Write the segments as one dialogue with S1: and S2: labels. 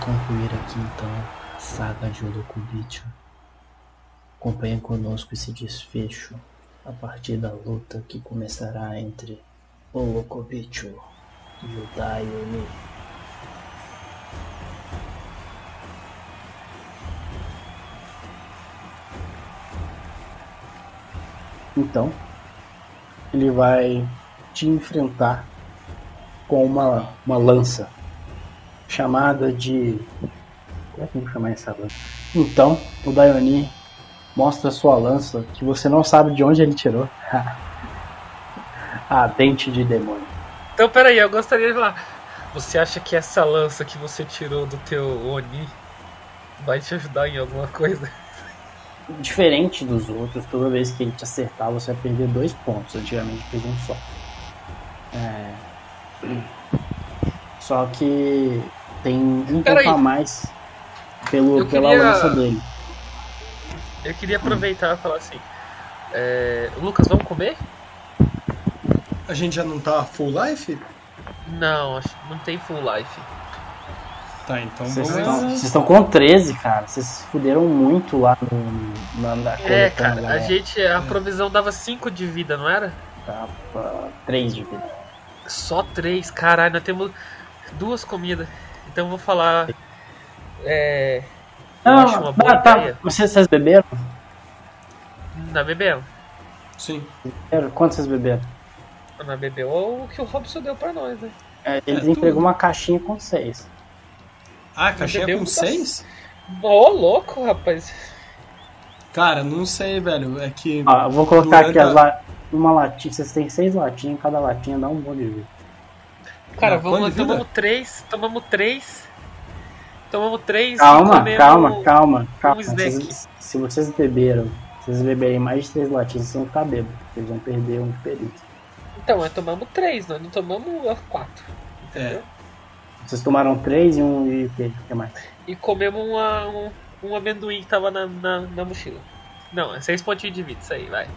S1: concluir aqui então a saga de Olokubitio. Acompanhe conosco esse desfecho a partir da luta que começará entre Olokubitio e o Daiomi. Então, ele vai te enfrentar com uma, uma lança chamada de. Como é que vou chamar essa lança? Então, o Daioni mostra sua lança que você não sabe de onde ele tirou. a dente de demônio.
S2: Então, peraí, eu gostaria de falar. Você acha que essa lança que você tirou do teu Oni vai te ajudar em alguma coisa?
S1: Diferente dos outros, toda vez que ele te acertar, você vai perder dois pontos. Antigamente fez um só. É... Só que tem um
S2: Pera
S1: pouco
S2: aí.
S1: a mais pelo,
S2: Eu
S1: pela
S2: queria-
S1: lança dele.
S2: Eu queria aproveitar e falar assim. é, Lucas, vamos comer?
S3: A gente já não tá full life?
S2: Não, acho que não tem full life.
S3: Tá, então
S1: Vocês
S3: vamos.
S1: estão, vocês estão com 13, cara. Vocês se fuderam muito lá no, na, na
S2: É, cara, a
S1: galera.
S2: gente. A provisão dava 5 de vida, não era?
S1: Tava 3 de vida.
S2: Só 3, caralho, nós temos duas comidas. Então eu vou falar. É. Eu acho uma boa
S1: ah, tá.
S2: ideia.
S1: Vocês, vocês beberam?
S2: Na bebeu?
S3: Sim.
S1: Beberam? Quantos vocês beberam?
S2: Na bebeu o que o Robson deu pra nós, né?
S1: É, eles
S3: tudo.
S1: entregou uma caixinha com 6.
S3: Ah, caixinha com 6?
S2: Ô, louco, rapaz.
S3: Cara, não sei, velho. É que.
S1: Ó, eu vou colocar
S3: Durante
S1: aqui as la... uma latinha. Vocês têm 6 latinhas, cada latinha dá um bom de vida.
S2: Cara,
S3: Não,
S2: vamos, tomamos três, tomamos três. Tomamos três e
S1: Calma, calma, calma, calma.
S2: snack.
S1: Vocês- se vocês beberam, se vocês beberem mais de 3 latinhas, vocês vão ficar bêbados. Vocês vão perder um de perícia.
S2: Então, nós tomamos três, nós não tomamos quatro.
S3: É.
S1: Vocês tomaram 3 e um e o que? O que mais?
S2: E comemos uma, um, um amendoim que tava na, na, na mochila. Não, é seis pontinhos de vida, isso aí, vai.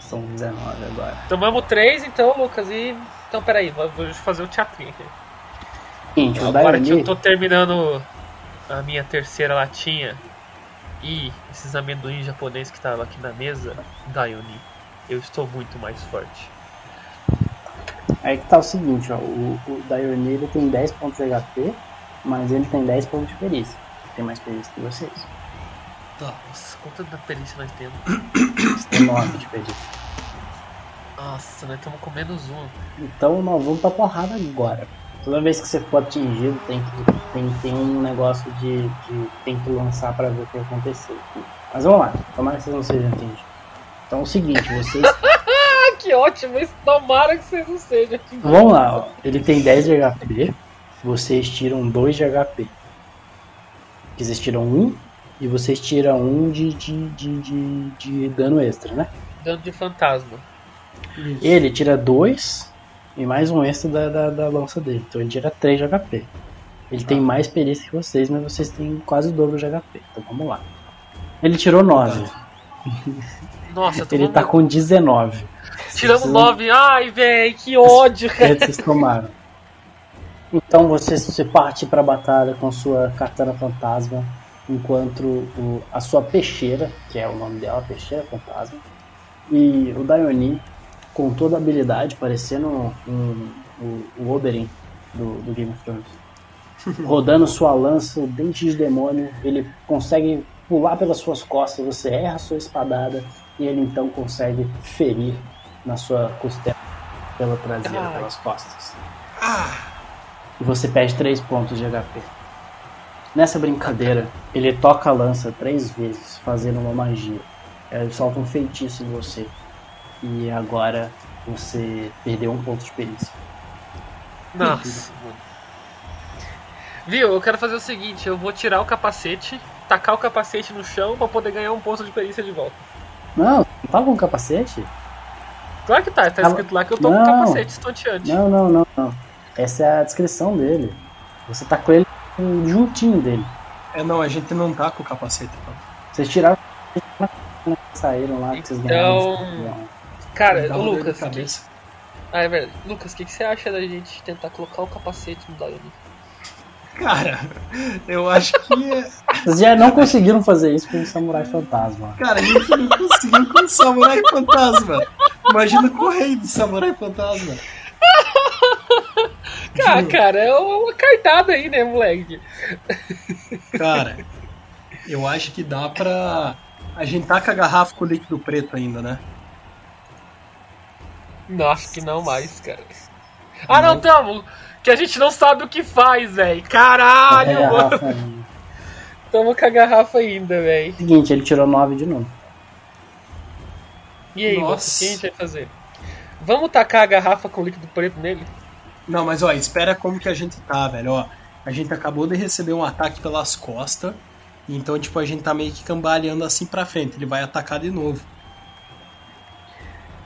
S1: São 19 agora.
S2: Tomamos três então, Lucas, e. Então peraí, vou vou fazer o teatrinho aqui.
S1: Seguinte, o
S2: Agora que eu tô terminando a minha terceira latinha e esses amendoins japoneses que estavam aqui na mesa, Daioni, eu estou muito mais forte.
S1: Aí que tá o seguinte, ó. O, o Daioni ele tem 10 pontos de HP, mas ele tem 10 pontos de perícia. Tem mais perícia que vocês.
S2: Nossa, quanto da perícia nós temos?
S1: Vocês têm 9 de perícia.
S2: Nossa, nós estamos com menos um.
S1: Então nós vamos pra porrada agora. Toda vez que você for atingido, tem que tem, tem um negócio de, de tem que lançar pra ver o que vai acontecer. Mas vamos lá, tomara que vocês não sejam atingidos. Então é o seguinte, vocês.
S2: Ah, que ótimo! Isso tomara que vocês não sejam.
S1: vamos lá, ó. Ele tem 10 de HP, vocês tiram 2 de HP. Vocês tiram 1 e vocês tiram 1 de, de, de, de, de dano extra, né?
S2: Dano de fantasma.
S1: Ele tira 2 e mais um extra da, da, da lança dele. Então ele tira 3 de HP. Ele tem mais perícia que vocês, mas vocês têm quase o dobro de HP. Então vamos lá. Ele tirou 9.
S2: Nossa,
S1: Ele tá com 19.
S2: tiramos
S1: Vocês-
S2: 9. Ai, véi, que ódio, cara.
S1: que vocês tomaram. Então você se parte pra batalha com sua katana fantasma, enquanto o, a sua peixeira, que é o nome dela, peixeira fantasma, e o Daioni, com toda a habilidade, parecendo um, o, o Oberyn do, do Game of Thrones, rodando sua lança, o dente de demônio, ele consegue pular pelas suas costas, você erra sua espadada, e ele então consegue ferir na sua costela pela traseira,
S2: Ai.
S1: pelas costas.
S3: Ah!
S1: E você perde 3 pontos de HP. Nessa brincadeira, ele toca a lança três vezes, fazendo uma magia. Ele solta um feitiço em você. E agora você perdeu um ponto de perícia.
S2: Nossa. Viu, eu quero fazer o seguinte, eu vou tirar o capacete, tacar o capacete no chão pra poder ganhar um ponto de perícia de volta.
S1: Não, não tá com capacete?
S2: Claro que tá, tá escrito lá que eu tô com
S1: Não.
S2: capacete estonteante.
S1: Não, não, não, não. Essa é a descrição dele. Você tá com ele juntinho dele.
S3: É, não, a gente não tá com o capacete. pô.
S1: Vocês tiraram saíram lá que vocês ganharam.
S2: Então, Cara, Lucas, que...
S3: cabeça.
S2: ah, é verdade. Lucas, o que, que você acha da gente tentar colocar o capacete no Daiane?
S3: Cara, eu acho que.
S1: Vocês já não conseguiram fazer isso com o Samurai Fantasma.
S3: Cara, a gente não conseguiu com o Samurai Fantasma. Imagina correndo do Samurai Fantasma.
S2: Cara, cara, é uma cartada aí, né, moleque?
S3: Cara, eu acho que dá pra. A gente tá com a garrafa com líquido preto ainda, né?
S2: Não, acho que não mais, cara. Ah, não, tamo! Que a gente não sabe o que faz, velho. Caralho,
S1: É,
S2: mano. Tamo com a garrafa ainda, velho.
S1: Seguinte, ele tirou 9 de novo.
S2: E aí,
S3: Nossa.
S2: Nossa. o que a gente vai fazer? Vamos tacar a garrafa com líquido preto nele?
S3: Não, mas ó, espera como que a gente tá, velho. Ó, a gente acabou de receber um ataque pelas costas. Então, tipo, a gente tá meio que cambaleando assim pra frente. Ele vai atacar de novo.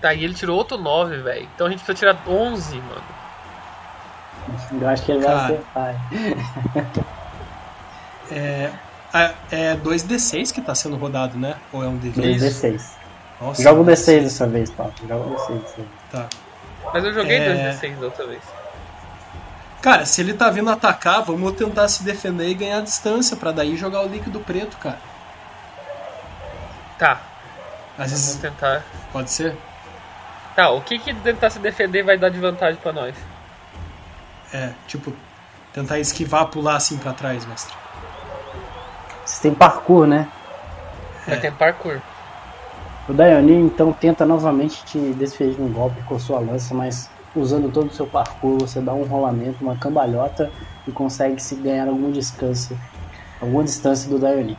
S2: Tá, e ele tirou outro 9, velho. Então a gente precisa tirar 11, mano.
S1: Eu acho que ele vai
S3: Cara.
S1: acertar.
S3: É, é, é 2D6 que tá sendo rodado, né? Ou é um D20?
S1: 2d6.
S3: Nossa,
S1: Joga o D6 dessa vez, Paulo. Joga o D6 dessa vez.
S3: Tá.
S2: Mas eu joguei
S3: É.
S2: 2d6 da outra vez.
S3: Cara, se ele tá vindo atacar, vamos tentar se defender e ganhar distância pra daí jogar o líquido preto, cara.
S2: Tá,
S3: Às
S2: vamos
S3: vezes
S2: tentar.
S3: pode ser?
S2: Tá, o que que tentar se defender vai dar de vantagem pra nós?
S3: É, tipo, tentar esquivar, pular assim pra trás, mestre.
S1: Vocês têm parkour, né?
S2: Vai
S3: É.
S2: ter parkour.
S1: O Dayoni então tenta novamente te desferir um golpe com sua lança, mas usando todo o seu parkour, você dá um rolamento, uma cambalhota e consegue se ganhar algum descanso, alguma distância do Dayoni.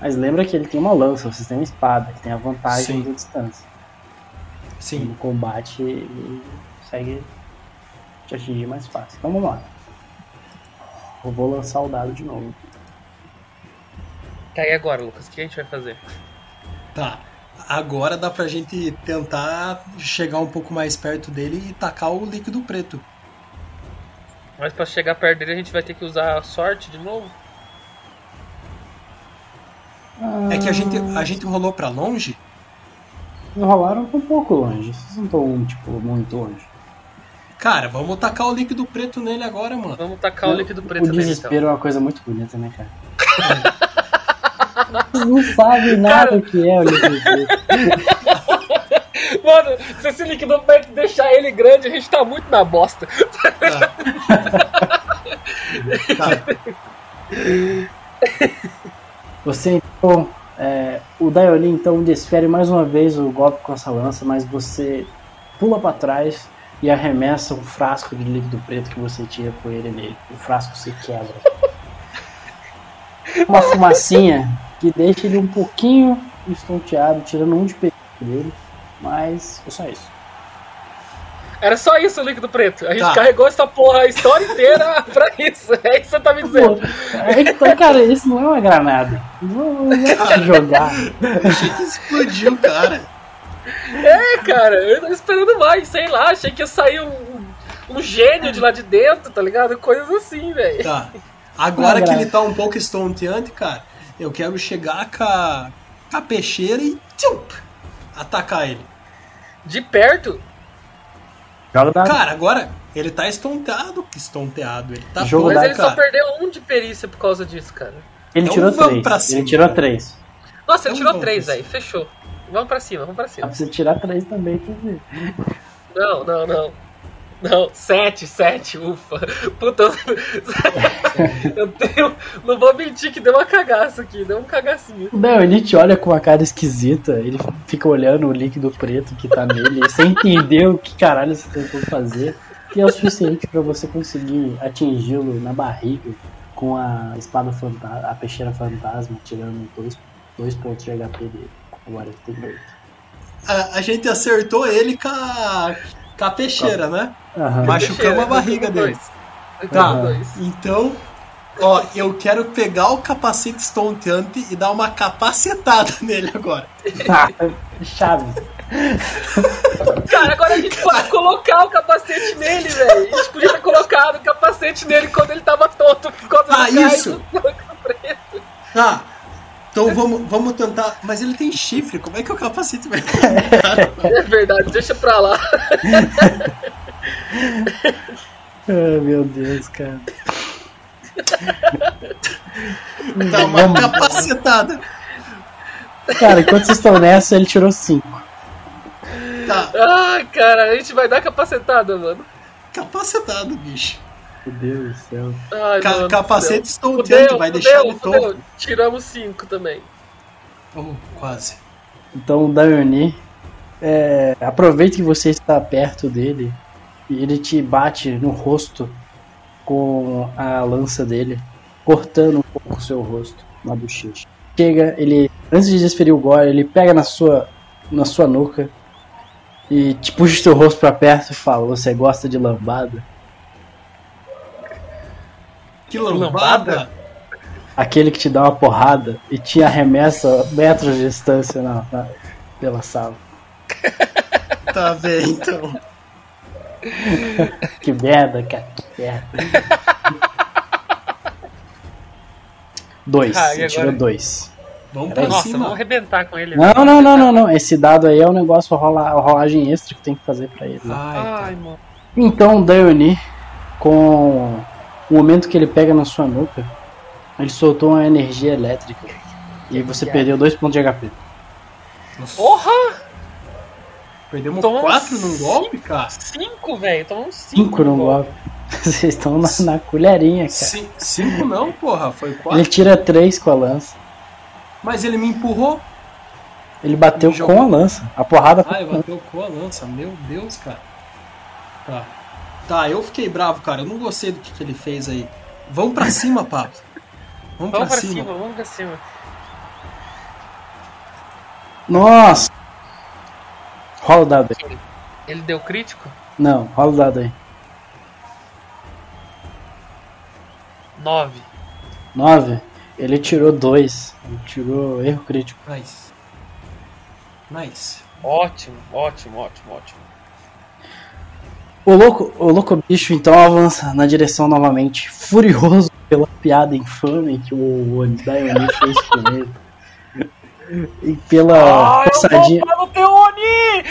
S1: Mas lembra que ele tem uma lança, vocês têm uma espada, que tem a vantagem
S3: Sim.
S1: da distância.
S3: Sim.
S1: No combate ele consegue te atingir mais fácil. Então vamos lá. Eu vou lançar o dado de novo.
S2: Tá, e agora, Lucas? O que a gente vai fazer?
S3: Tá. Agora dá pra gente tentar chegar um pouco mais perto dele e tacar o líquido preto.
S2: Mas pra chegar perto dele a gente vai ter que usar a sorte de novo?
S3: É que a gente, a gente rolou pra longe.
S1: Enrolaram um pouco longe. Vocês não estão, tipo, muito longe.
S3: Cara, vamos tacar o líquido preto nele agora, mano.
S2: Vamos tacar o líquido preto
S1: O
S2: nele então.
S1: desespero é uma coisa muito bonita, né, cara? Vocês não sabem nada o que é o líquido preto.
S2: Mano, se esse líquido preto deixar ele grande, a gente tá muito na bosta.
S3: Tá.
S1: Você então. É, o Daioli então desfere mais uma vez o golpe com essa lança, mas você pula pra trás e arremessa um frasco de líquido preto que você tira com ele nele. O frasco se quebra. Uma fumacinha que deixa ele um pouquinho estonteado, tirando um de peito dele, mas é só isso.
S2: Era só isso o líquido preto. A gente
S3: Tá.
S2: carregou essa porra a história inteira pra isso. É isso que você tá me
S1: Pô,
S2: dizendo.
S1: é que tá- cara, isso não é uma granada. Não, não é jogar.
S3: Achei que explodiu, cara.
S2: É, cara, eu tava esperando mais, sei lá, achei que ia sair um, um gênio de lá de dentro, tá ligado? Coisas assim, velho.
S3: Tá. Agora
S1: Ah,
S3: que ele tá um pouco estonteante, cara, eu quero chegar com a, com a peixeira e tchum, atacar ele.
S2: De perto,
S1: Joga
S3: Cara, agora ele tá estonteado, estonteado. Ele tá
S1: Jogo
S2: mas
S1: da
S2: ele
S3: cara.
S2: só perdeu um de perícia por causa disso, cara.
S1: Ele
S3: Então
S1: tirou
S3: pra
S1: três.
S3: cima.
S1: Ele tirou três.
S2: Nossa, ele
S3: Então
S2: tirou três, velho. Fechou. Vamos pra cima, vamos pra cima.
S1: pra você tirar três também, quer dizer.
S2: Não, não, não. Não, sete, sete, ufa. Puta, eu, tenho. Não vou mentir que deu uma cagaça aqui, deu um cagacinho.
S1: Não, ele te olha com uma cara esquisita, ele fica olhando o líquido preto que tá nele, sem entender o que caralho você tentou fazer, que é o suficiente pra você conseguir atingi-lo na barriga com a espada fantasma, a peixeira fantasma, tirando dois, dois pontos de HP dele. Agora ele tem dois.
S3: A, a gente acertou ele com a, com a peixeira, né?
S1: Aham.
S3: Machucamos a barriga dele. Tá, então, ó, eu quero pegar o capacete estonteante e dar uma capacetada nele agora.
S1: Tá, chave.
S2: Cara, agora a gente pode colocar o capacete nele, velho. A gente podia ter colocado o capacete nele quando ele tava tonto por causa
S3: Ah,
S2: do
S3: isso.
S2: do preto.
S3: Tá. Então vamos, vamos tentar. Mas ele tem chifre, como é que o capacete vai.
S2: É verdade, deixa pra lá.
S1: Ai, meu Deus, cara.
S3: Dá uma
S1: Vamos-
S3: capacetada.
S1: Cara, enquanto vocês estão nessa, ele tirou 5.
S3: Tá,
S2: Ai, cara, a gente vai dar capacetada, mano.
S3: capacetado, bicho.
S1: Meu Deus do céu.
S2: Ai,
S3: Ca-
S2: mano
S3: capacete estonteante,
S2: Fudeu,
S3: vai deixar ele
S2: fudeu,
S3: tonto.
S2: fudeu. Tiramos 5 também.
S3: Oh, quase.
S1: Então o Daioni é, aproveita que você está perto dele e ele te bate no rosto com a lança dele, cortando um pouco o seu rosto na bochecha. Chega, ele antes de desferir o gore, ele pega na sua na sua nuca e te puxa o seu rosto pra perto e fala: "Você gosta de lambada?"
S3: Que
S2: lambada?
S3: lambada.
S1: Aquele que te dá uma porrada e te arremessa metros de distância na- na- pela sala.
S3: Tá bem, então.
S1: Que merda, cara. Que merda. Dois.
S2: Ah,
S1: Ele
S2: agora?
S1: tirou dois.
S3: Vamos pra
S2: Nossa, vamos arrebentar com ele.
S1: Não, não, não, não, não. Esse dado aí é um negócio, rola, a rolagem extra que tem que fazer pra ele.
S3: Ai.
S1: Então, o Daioni, com o momento que ele pega na sua nuca, ele soltou uma energia elétrica. E você perdeu dois pontos de HP.
S2: Porra!
S3: Perdemos
S2: Toma
S3: quatro num golpe, cara?
S2: 5, velho. Tomamos 5
S1: Cinco no golpe. Vocês estão na, na colherinha, cara.
S3: Ci- cinco não, porra. Foi quatro.
S1: Ele tira três com a lança.
S3: Mas ele me empurrou.
S1: Ele bateu
S3: jogou.
S1: com a lança. A porrada foi
S3: Ai,
S1: com a lança.
S3: bateu com a lança. Meu Deus, cara. Tá. Tá, eu fiquei bravo, cara. Eu não gostei do que, que ele fez aí. Vamos pra cima, Pablo. Vamos,
S2: Vamos
S3: pra,
S2: pra
S3: cima.
S2: cima, vamos pra cima.
S1: Nossa! Rola o dado aí.
S2: Ele deu crítico?
S1: Não, rola o dado aí.
S2: 9.
S1: 9. Ele tirou 2. Ele tirou erro crítico.
S3: Nice. Nice.
S2: Ótimo, ótimo, ótimo, ótimo.
S1: O louco, o louco bicho então avança na direção novamente, furioso pela piada infame que o Daioni fez com ele. E pela
S2: Ah, eu
S1: passadinha.
S2: vou para o Teoni!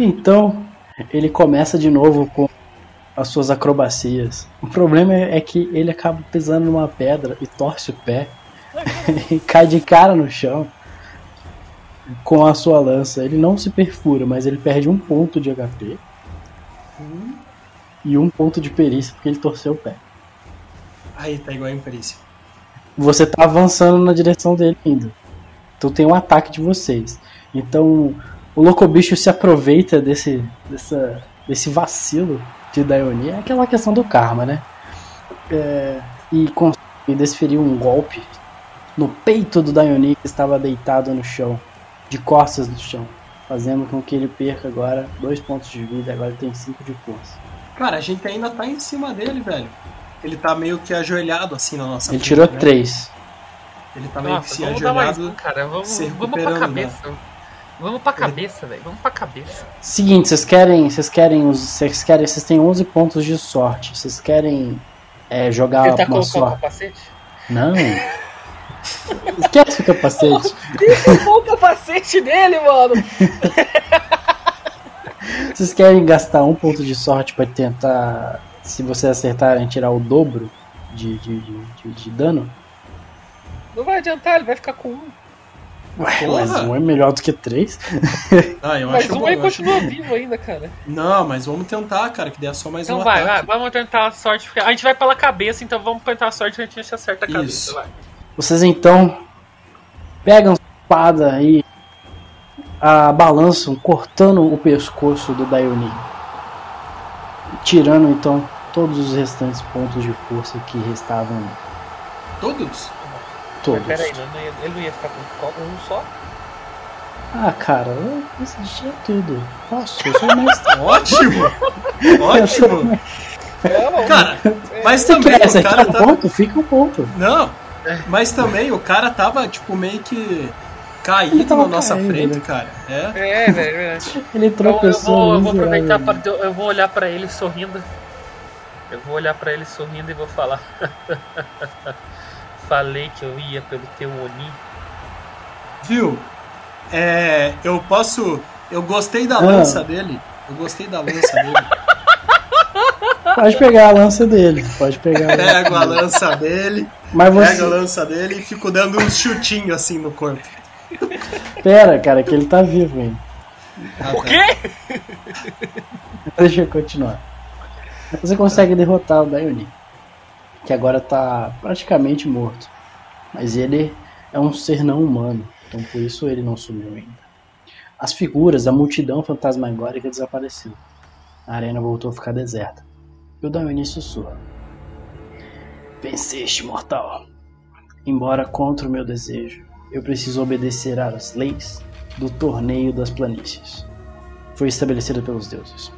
S1: Então, ele começa de novo com as suas acrobacias. O problema é é que ele acaba pisando numa pedra e torce o pé e cai de cara no chão com a sua lança. Ele não se perfura, mas ele perde um ponto de HP e um ponto de perícia porque ele torceu o pé.
S3: Aí, tá igual a imperícia.
S1: Você tá avançando na direção dele ainda. Então tem um ataque de vocês. Então o Locobicho se aproveita desse, dessa, desse vacilo de Daioni. É aquela questão do karma, né? É, e consegue desferir um golpe no peito do Daioni que estava deitado no chão, de costas no chão. Fazendo com que ele perca agora dois pontos de vida, agora ele tem cinco de força.
S3: Cara, a gente ainda tá em cima dele, velho. Ele tá meio que ajoelhado assim na nossa
S1: Ele
S3: frente,
S1: tirou
S3: né?
S1: três.
S3: Ele tá meio que
S2: Nossa,
S3: se
S2: vamos dar mais
S3: ajoelhado.
S2: um, cara. Vamos,
S3: se
S2: vamos pra
S3: recuperando,
S2: cabeça. Vamos pra cabeça, velho. Vamos pra cabeça.
S1: Seguinte, vocês querem, vocês querem, os- vocês querem, vocês têm 11 pontos de sorte. Vocês querem é, jogar
S2: Ele tá
S1: uma
S2: colocando o
S1: sorte?
S2: capacete?
S1: Não. Esquece o capacete.
S2: Derrubou o capacete dele, mano!
S1: Vocês querem gastar um ponto de sorte pra tentar, se vocês acertarem, tirar o dobro de, de, de, de- de dano?
S2: Não vai adiantar, ele vai ficar com um.
S1: Ué, mas um é melhor do que três.
S3: Ah, eu
S2: Mas
S3: acho
S2: um
S3: bom.
S2: aí
S3: eu acho
S2: continua
S3: bom.
S2: vivo ainda, cara.
S3: Não, mas vamos tentar, cara, que dê só mais
S2: Então
S3: um
S2: vai, vai,
S3: ataque.
S2: vamos tentar a sorte. A gente vai pela cabeça, então vamos tentar a sorte e a gente acerta a cabeça.
S3: Isso.
S2: Vai.
S1: Vocês então pegam a espada e a balançam, cortando o pescoço do Daioni. Tirando então todos os restantes pontos de força que restavam
S3: Todos?
S1: todos.
S2: Mas pera aí, não, ia- ele não ia ficar com um só?
S1: Ah, cara, eu decidi tudo. Posso, eu sou mestre.
S3: Ótimo!
S1: Sou
S3: Ótimo! Cara, mas
S1: Se você
S3: também
S1: quer
S3: o cara
S1: um
S3: tá.
S1: ponto, fica um ponto.
S3: Não, mas também o cara tava, tipo, meio que caído na nossa
S1: caído,
S3: frente,
S1: né?
S3: cara. É.
S2: É, velho, é verdade.
S1: Ele
S2: Então, eu,
S1: tropeçou.
S2: vou, eu vou aproveitar
S1: miseravelmente.
S2: para. Eu vou olhar pra ele sorrindo. Eu vou olhar pra ele sorrindo e vou falar. Falei que eu ia pelo teu Oni.
S3: Viu? É. Eu posso. Eu gostei da
S1: Ah.
S3: lança dele. Eu gostei da lança dele.
S1: Pode pegar a lança dele. Pode pegar a lança.
S3: Pego a lança dele,
S1: Mas
S3: pego a
S1: você.
S3: lança dele e fico dando uns chutinhos assim no corpo.
S1: Pera, cara, que ele tá vivo ainda.
S2: O quê?
S1: Deixa eu continuar. Você consegue derrotar o Daioni, que agora tá praticamente morto. Mas ele é um ser não humano, então por isso ele não sumiu ainda. As figuras da multidão fantasmagórica desapareceram. A arena voltou a ficar deserta. E o Daioni sussurra. Venceste, mortal. Embora contra o meu desejo, eu preciso obedecer às leis do torneio das planícies. Foi estabelecida pelos deuses.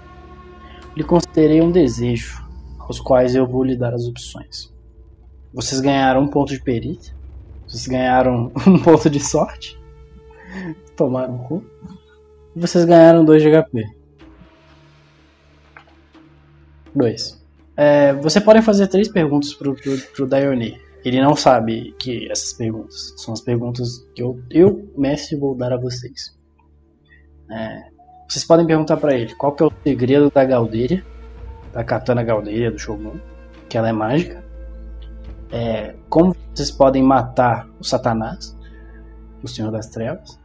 S1: Lhe considerei um desejo, aos quais eu vou lhe dar as opções. Vocês ganharam um ponto de perícia, vocês ganharam um ponto de sorte, tomaram um cu, vocês ganharam 2 de HP. 2. É, você pode fazer três perguntas pro, pro, pro. Ele não sabe que essas perguntas são as perguntas que eu, eu mestre, vou dar a vocês. É, vocês podem perguntar pra ele qual que é o segredo da Galderia, da Katana Galderia do Shogun, que ela é mágica. É, como vocês podem matar o Satanás, o Senhor das Trevas.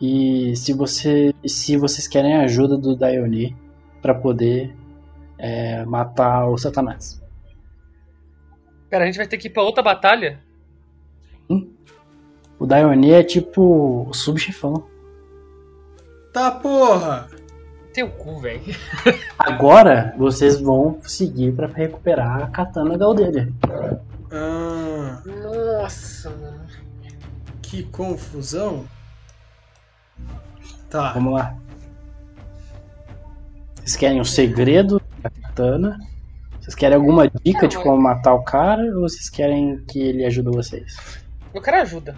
S1: E se, você, se vocês querem a ajuda do Daioni para poder é, matar o Satanás.
S2: Pera, a gente vai ter que ir pra outra batalha?
S1: O Daioni é tipo o subchefão.
S3: Tá porra!
S2: Teu cu, velho.
S1: Agora vocês vão seguir para recuperar a Katana Galderia.
S3: Ah,
S2: Nossa, mano.
S3: que confusão. Tá.
S1: Vamos lá. Vocês querem o segredo katana? Vocês querem alguma dica de como matar o cara ou vocês querem que ele ajude vocês?
S2: Eu quero ajuda.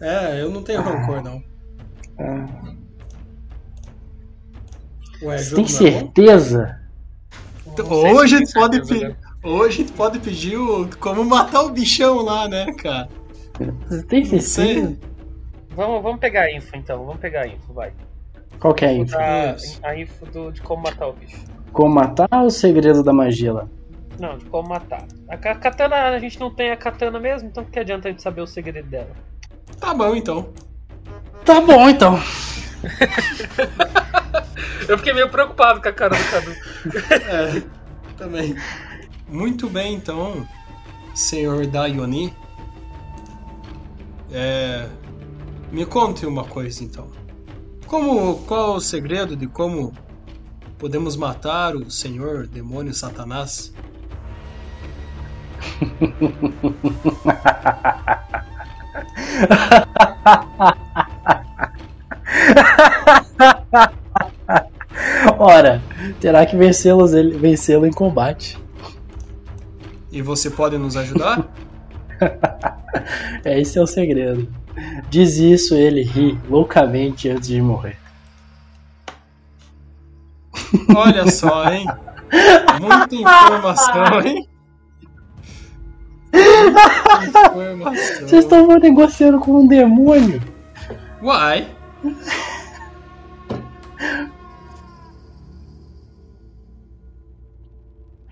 S3: É, eu não tenho rancor, não.
S1: Ah,
S3: Ué,
S1: Você tem
S3: é
S1: certeza?
S3: Então, Hoje a
S2: se
S3: gente pode
S2: certeza,
S3: pedir.
S2: né?
S3: Hoje pode pedir o, como matar o bichão lá, né, cara?
S1: Você tem certeza?
S2: Vamos, vamos pegar a info então, vamos pegar a info, vai.
S1: Qual que é a info?
S2: a info do, de como matar o bicho.
S1: Como matar ou o segredo da magia lá?
S2: Não, de como matar. A katana, a gente não tem a katana mesmo, então que adianta a gente saber o segredo dela?
S3: Tá bom, então.
S1: Tá bom então.
S2: Eu fiquei meio preocupado com a cara do Cadu.
S3: É, também. Muito bem, então, senhor Daioni. É, me conte uma coisa, então. Como, qual o segredo de como podemos matar o senhor demônio Satanás?
S1: Ora, terá que vencê-lo em combate.
S3: E você pode nos ajudar?
S1: Esse é o segredo. Diz isso, ele ri loucamente antes de morrer.
S3: Olha só, hein? Muita informação, hein? Muita informação.
S1: Vocês estão negociando com um demônio.
S3: Uai!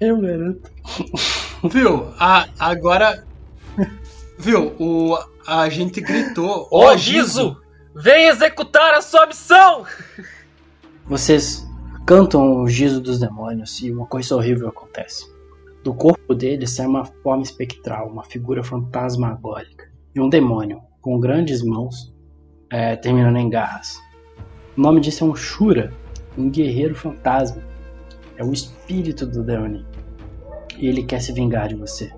S1: Eu garanto.
S3: Viu? A, agora. Viu? O, a gente gritou.
S2: Ô,
S3: "Ó,
S2: Gizo! Vem executar a sua missão!
S1: Vocês cantam o gizo dos demônios e uma coisa horrível acontece. Do corpo dele sai uma forma espectral, uma figura fantasmagórica de um demônio com grandes mãos é, terminando em garras. O nome disso é um Shura, um guerreiro fantasma. É o espírito do Deoni. E ele quer se vingar de você.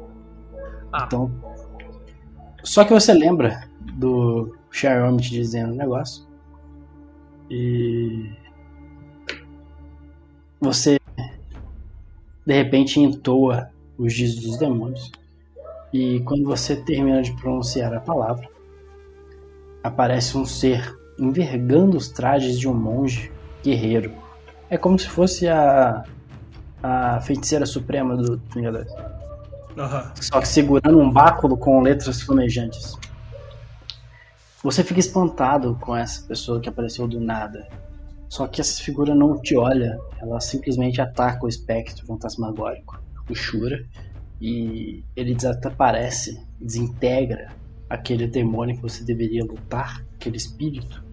S2: Ah.
S1: Então. Só que você lembra do Xiaomi te dizendo o negócio. E. Você de repente entoa os dizos dos demônios. E quando você termina de pronunciar a palavra, aparece um ser envergando os trajes de um monge guerreiro. É como se fosse a, a feiticeira suprema do Vingadores.
S3: Aham.
S1: Só que segurando um báculo com letras flamejantes. Você fica espantado com essa pessoa que apareceu do nada. Só que essa figura não te olha, ela simplesmente ataca o espectro fantasmagórico, o Shura, e ele desaparece, desintegra aquele demônio que você deveria lutar, aquele espírito,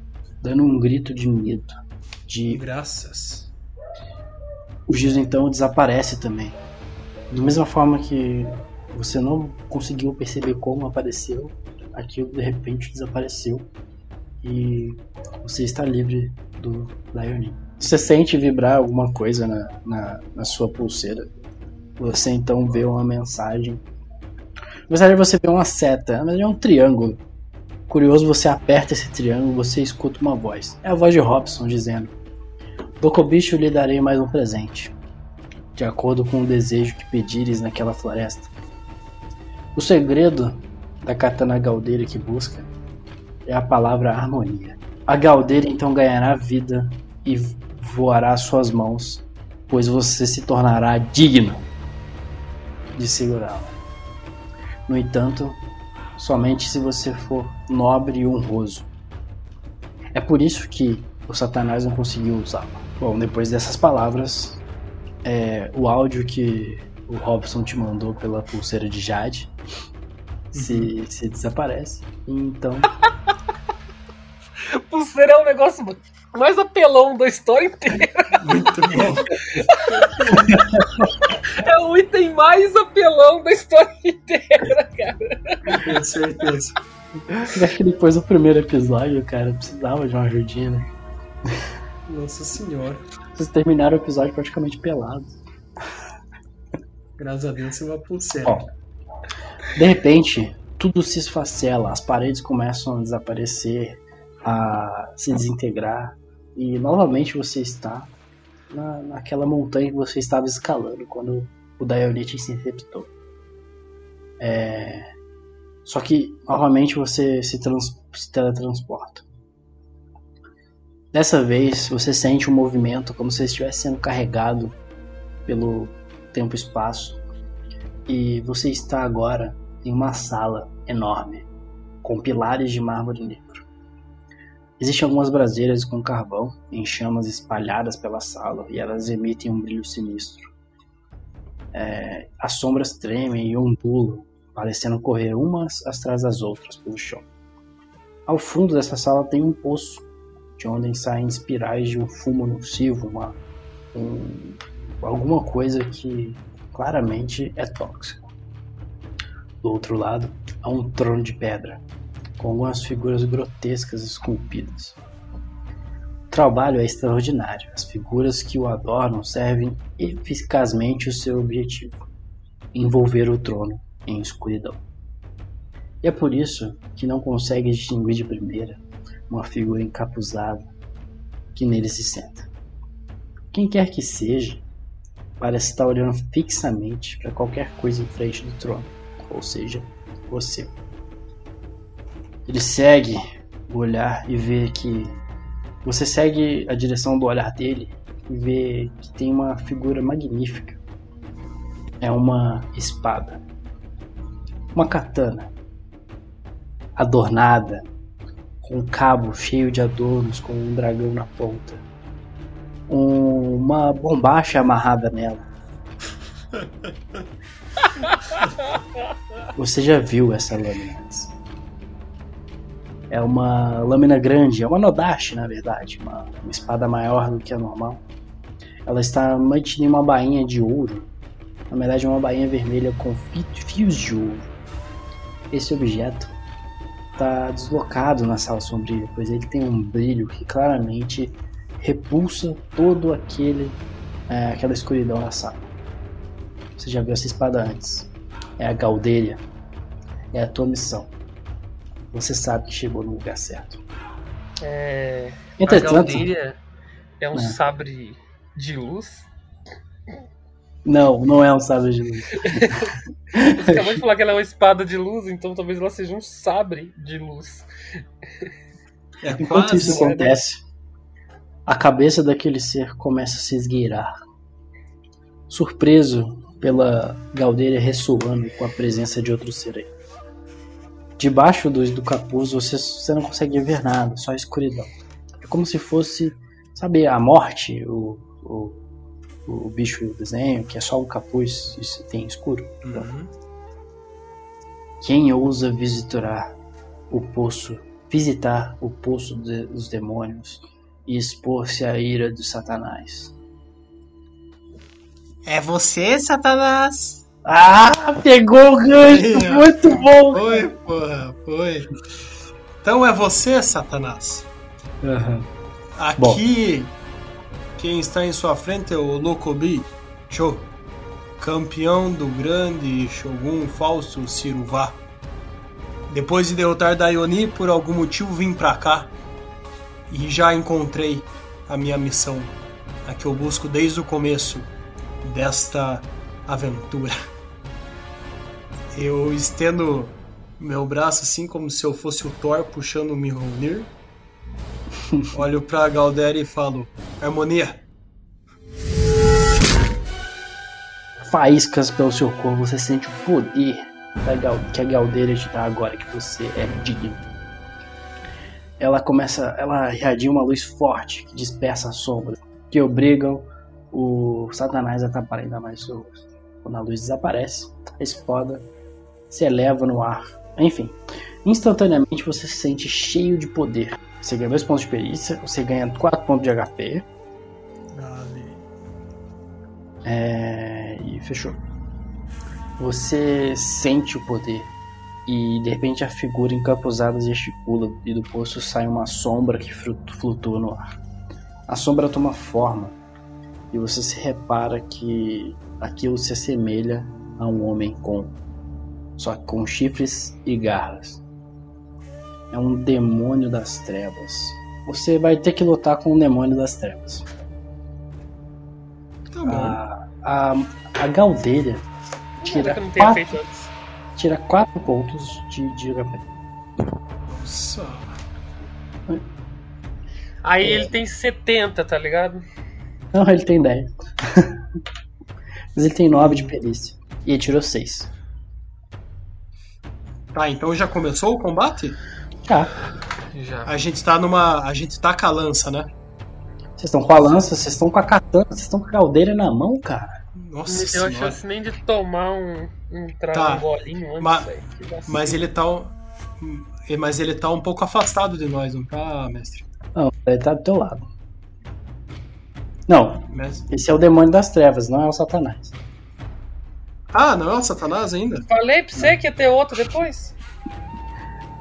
S1: dando um grito de medo. De...
S3: Graças.
S1: O Giz então desaparece também. Da mesma forma que você não conseguiu perceber como apareceu, aquilo de repente desapareceu e você está livre do Lionin. Você sente vibrar alguma coisa na, na, na sua pulseira. Você então vê uma mensagem. Na verdade, você vê uma seta, mas é um triângulo. Curioso, você aperta esse triângulo, você escuta uma voz. É a voz de Robson dizendo: Bocobicho lhe darei mais um presente, de acordo com o desejo que pedires naquela floresta. O segredo da katana galdeira que busca é a palavra harmonia. A galdeira então ganhará vida e voará às suas mãos, pois você se tornará digno de segurá-la. No entanto, somente se você for nobre e honroso. É por isso que o Satanás não conseguiu usá-la. Bom, depois dessas palavras, é, o áudio que o Robson te mandou pela pulseira de Jade se, se desaparece. Então.
S2: Pulseira é um negócio mais apelão da história inteira.
S3: Muito bom.
S2: é o item mais apelão da história inteira, cara.
S3: Com certeza.
S1: Acho que depois do primeiro episódio, cara, precisava de uma ajudinha, né?
S3: Nossa senhora.
S1: Vocês terminaram o episódio praticamente pelados.
S3: Graças a Deus, é uma pulseira.
S1: Ó, de repente, tudo se esfacela, as paredes começam a desaparecer, a se desintegrar, e novamente você está na, naquela montanha que você estava escalando quando o Dionite se infectou. É... Só que novamente você se, trans... se teletransporta. Dessa vez você sente um movimento como se estivesse sendo carregado pelo tempo e você está agora em uma sala enorme, com pilares de mármore negro. Existem algumas braseiras com carvão em chamas espalhadas pela sala e elas emitem um brilho sinistro. É, as sombras tremem e ondulam, parecendo correr umas atrás das outras pelo chão. Ao fundo dessa sala tem um poço, de onde saem espirais de um fumo nocivo, uma, um, alguma coisa que claramente é tóxico. Do outro lado, há um trono de pedra, com algumas figuras grotescas esculpidas. O trabalho é extraordinário. As figuras que o adornam servem eficazmente o seu objetivo: envolver o trono em escuridão. E é por isso que não consegue distinguir de primeira uma figura encapuzada que nele se senta. Quem quer que seja, parece estar olhando fixamente para qualquer coisa em frente do trono ou seja, você. Ele segue o olhar e vê que você segue a direção do olhar dele e vê que tem uma figura magnífica. É uma espada, uma katana adornada com um cabo cheio de adornos com um dragão na ponta, um, uma bombacha amarrada nela. Você já viu essa lâmina antes? É uma lâmina grande, é uma Nodashi na verdade, uma, uma espada maior do que a normal. Ela está mantida em uma bainha de ouro, na verdade uma bainha vermelha com fios de ouro. Esse objeto está deslocado na sala sombria, pois ele tem um brilho que claramente repulsa todo aquele é, aquela escuridão da sala. Você já viu essa espada antes? É a Galderia. É a tua missão. Você sabe que chegou no lugar certo.
S2: É.
S1: Entretanto,
S2: a Galderia é um
S1: É.
S2: sabre de luz.
S1: Não, não é um sabre de luz.
S2: Você acabou de falar que ela é uma espada de luz, então talvez ela seja um sabre de luz.
S3: É
S1: Enquanto
S3: quase.
S1: isso acontece, a cabeça daquele ser começa a se esgueirar. Surpreso pela Galdeira ressoando com a presença de outro ser aí. Debaixo do, do capuz você, você não consegue ver nada, só escuridão. É como se fosse Sabe a morte, o, o, o bicho do desenho, que é só um capuz e tem escuro?
S3: Uhum.
S1: Quem ousa visitar o poço, visitar o poço de- dos demônios e expor-se à ira do Satanás?
S3: É você, Satanás?
S1: Ah, pegou o gancho! Muito bom!
S3: Foi, porra, foi. Então é você, Satanás.
S1: Aham.
S3: Aqui, quem está em sua frente é o Lokobi Cho, campeão do grande Shogun Fausto Siruvá. Depois de derrotar Daioni, por algum motivo vim pra cá e já encontrei a minha missão, a que eu busco desde o começo desta aventura. Eu estendo meu braço assim como se eu fosse o Thor puxando o Mjolnir. Olho pra Galdéria e falo: Harmonia.
S1: Faíscas pelo seu corpo, você sente o poder que a Galdeira te dá agora que você é digno. Ela começa, ela irradia uma luz forte que dispersa as sombras, que obrigam o Satanás a tapar ainda mais rosto. Quando a luz desaparece, a espada se eleva no ar. Enfim, instantaneamente você se sente cheio de poder. Você ganha dois pontos de perícia, você ganha 4 pontos de HP, É, e fechou. Você sente o poder e de repente a figura encapuzada gesticula e do poço sai uma sombra que flu- flutua no ar. A sombra toma forma e você se repara que aquilo se assemelha a um homem com só que com chifres e garras. É um demônio das trevas. Você vai ter que lutar com o demônio das trevas.
S3: Tá bom.
S1: A, a, a Galdeira tira
S2: Nada que eu não tenha
S1: 4
S2: feito antes.
S1: Tira quatro pontos de, de HP.
S3: Nossa.
S2: Aí
S1: É.
S2: ele tem 70, tá ligado?
S1: Não, ele tem 10. Mas ele tem 9 de perícia. E ele tirou 6.
S3: Tá, então já começou o combate?
S1: Tá.
S2: Já.
S3: A gente tá numa. A gente tá com a lança, né?
S1: Vocês estão com a lança, vocês estão com a katana, vocês estão com a caldeira na mão, cara.
S3: Nossa
S2: Não deu
S3: senhora.
S2: chance nem de tomar um, um, tra...
S3: Tá.
S2: um golinho antes,
S3: Ma-. Mas ele tá. um- Mas ele tá um pouco afastado de nós, não tá, mestre?
S1: Não, ele tá do teu lado. Não,
S3: Mestre?
S1: esse é o demônio das trevas, não é o Satanás.
S3: Ah, não é o Satanás ainda?
S2: Falei pra você que ia ter outro depois?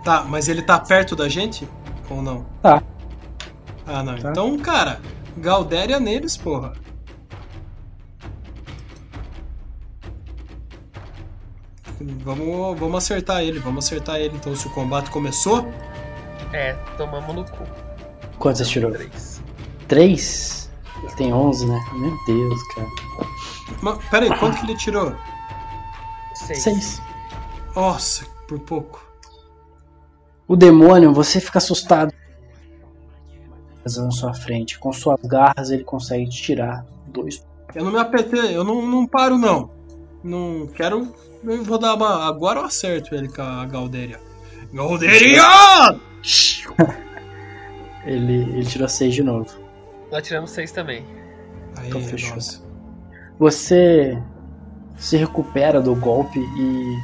S3: Tá, mas ele tá perto da gente? Ou não?
S1: Tá.
S3: Ah, não.
S1: Tá.
S3: Então, cara, Galdéria neles, porra. Vamos, vamos acertar ele, vamos acertar ele. Então, se o combate começou,
S2: É, tomamos no cu.
S1: Quantos você tirou?
S2: Três.
S1: 3? Ele tem 11, né? Meu Deus, cara.
S3: Ma- Pera aí, quanto que ele tirou?
S2: Seis.
S1: 6.
S3: Nossa, por pouco.
S1: O demônio, você fica assustado. Na sua frente. Com suas garras, ele consegue te tirar dois.
S3: Eu não me apetei, eu não, não paro não. Não quero. Eu vou dar uma. Agora eu acerto ele com a Galdéria. Galdéria!
S1: Ele, ele tirou 6 de novo.
S2: Nós tiramos seis também.
S3: Aí,
S1: Então fechou.
S3: nossa.
S1: Você se recupera do golpe e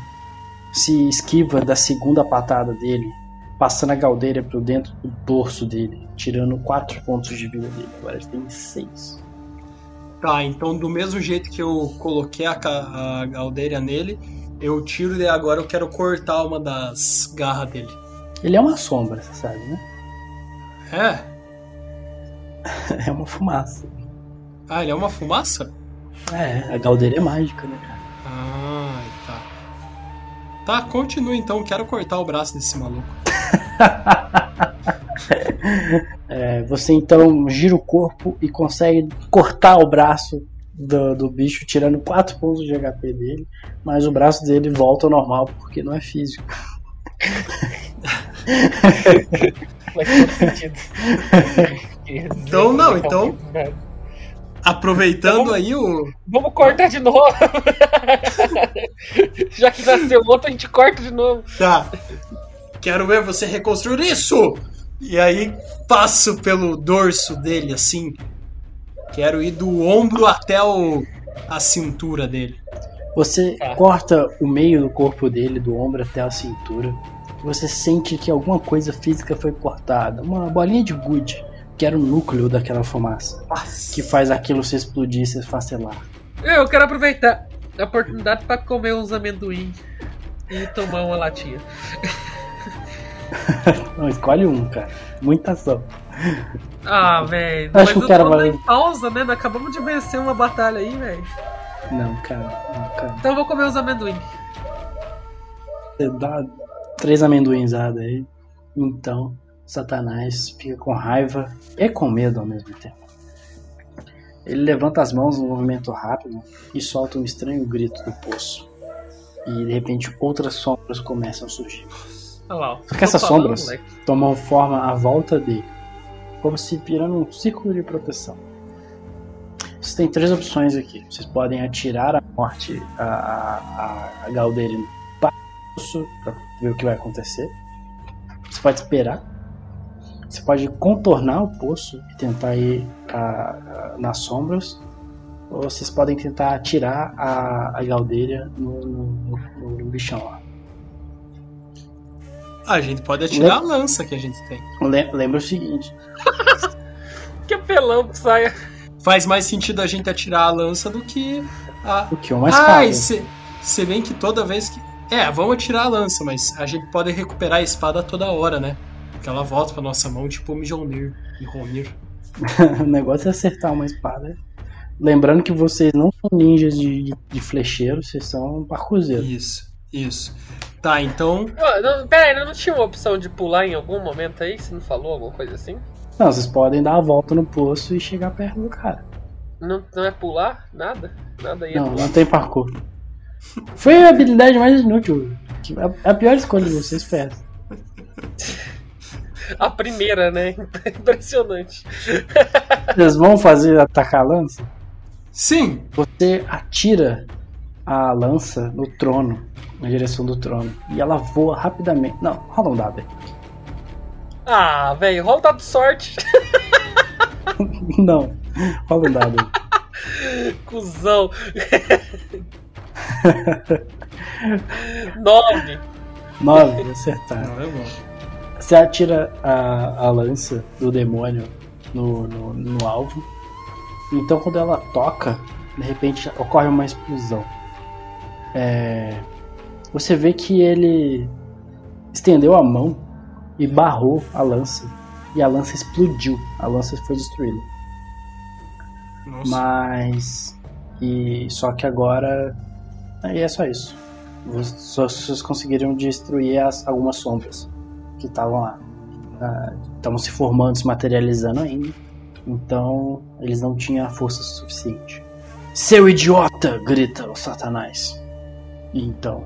S1: se esquiva da segunda patada dele, passando a galdeira por dentro do dorso dele, tirando 4 pontos de vida dele. Agora ele tem 6.
S3: Tá, então do mesmo jeito que eu coloquei a, a Galdéria nele, eu tiro e agora eu quero cortar uma das garras dele.
S1: Ele é uma sombra, você sabe, né?
S3: É?
S1: É uma fumaça.
S3: Ah, ele é uma fumaça?
S1: É, a galdeira é mágica, né, cara?
S3: Ah, tá. Tá, continua então, quero cortar o braço desse maluco.
S1: É, você então gira o corpo e consegue cortar o braço do, do bicho, tirando 4 pontos de HP dele, mas o braço dele volta ao normal porque não é físico.
S2: Faz todo sentido.
S3: Então, não, então- Aproveitando
S2: Vamos-
S3: aí o.
S2: Vamos cortar de novo. Já que nasceu outro, a gente corta de novo.
S3: Tá. Quero ver você reconstruir isso! E aí passo pelo dorso dele assim. Quero ir do ombro até o, a cintura dele.
S1: Você
S2: Tá.
S1: corta o meio do corpo dele, do ombro até a cintura. Você sente que alguma coisa física foi cortada. Uma bolinha de gude, que era o núcleo daquela fumaça. Que faz aquilo se explodir e se esfacelar.
S2: Eu quero aproveitar a oportunidade pra comer uns amendoim e tomar uma latinha.
S1: Não, escolhe um, cara. Muita ação.
S2: Ah, velho.
S1: Acho que o cara vai-
S2: em pausa, né? Acabamos de vencer uma batalha aí, velho.
S1: Não, cara. Não, cara.
S2: Então eu vou comer os amendoim.
S1: Você dá três amendoinzadas aí. Então, Satanás fica com raiva e com medo ao mesmo tempo. Ele levanta as mãos num movimento rápido e solta um estranho grito do poço. E de repente outras sombras começam a surgir.
S2: Olha lá.
S1: Só que essas sombras
S2: moleque.
S1: tomam forma à volta dele, como se virando um círculo de proteção. Vocês têm três opções aqui. Vocês podem atirar a morte a, a, a, Galdeira no poço para ver o que vai acontecer. Você pode esperar. Você pode contornar o poço e tentar ir a- a- nas sombras. Ou vocês podem tentar atirar a, a Galdeira no, no, no- no bichão lá.
S3: A gente pode atirar a lança que a gente tem.
S1: Le- Lembra o seguinte:
S2: Que apelão que saia.
S3: Faz mais sentido a gente atirar a lança do que a.
S1: o que é mais
S3: Ai,
S1: fácil.
S3: você vê que toda vez que. É, vamos atirar a lança, mas a gente pode recuperar a espada toda hora, né? Porque ela volta pra nossa mão, tipo o Mjolnir e Romir.
S1: o negócio é acertar uma espada. Lembrando que vocês não são ninjas de, de, de flecheiro, vocês são parcuzeiros.
S3: Isso, isso. Tá, então.
S2: Ó, não, pera aí, não tinha uma opção de pular em algum momento aí? Você não falou alguma coisa assim?
S1: Não, vocês podem dar a volta no poço e chegar perto do cara.
S2: Não, não é pular? Nada? Nada ia
S1: Não,
S2: pular.
S1: não tem parkour. Foi a habilidade mais inútil. que- A, a pior escolha de vocês foi essa.
S2: A primeira, né? Impressionante.
S1: Vocês vão fazer atacar a lança?
S3: Sim!
S1: Você atira a lança no trono, na direção do trono, e ela voa rapidamente. Não, rola um dado aí.
S2: Ah, velho, rola o dado de sorte.
S1: Não, rola um dado aí.
S2: Cusão. Nove.
S1: Nove, acertar.
S3: Não, é bom.
S1: Você atira a, a lança do demônio no, no, no alvo. Então quando ela toca, de repente ocorre uma explosão. É, você vê que ele estendeu a mão e barrou a lança. E a lança explodiu. A lança foi destruída.
S3: Nossa.
S1: Mas. E só que agora. Aí é só isso. Vocês, só- vocês conseguiram destruir as, algumas sombras que estavam lá. Ah, Estavam se formando, se materializando ainda. Então eles não tinham a força suficiente. Seu idiota! grita o Satanás. E então,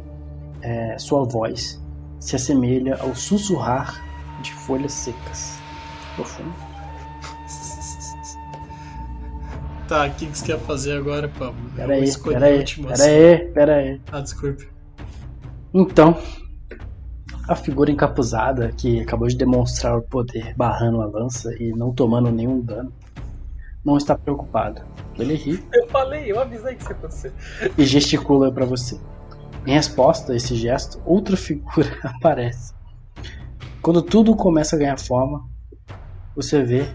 S1: é, sua voz se assemelha ao sussurrar de folhas secas. Profundo.
S3: Tá, o que que você quer fazer agora, Pablo? Eu
S1: Pera aí, pera
S3: a
S1: aí,
S3: última
S1: pera aí, pera aí.
S3: Ah, desculpe.
S1: Então, a figura encapuzada que acabou de demonstrar o poder barrando a lança e não tomando nenhum dano, não está preocupado. Ele ri
S2: Eu falei, eu avisei que isso ia acontecer.
S1: e gesticula para você. Em resposta a esse gesto, outra figura aparece. Quando tudo começa a ganhar forma, você vê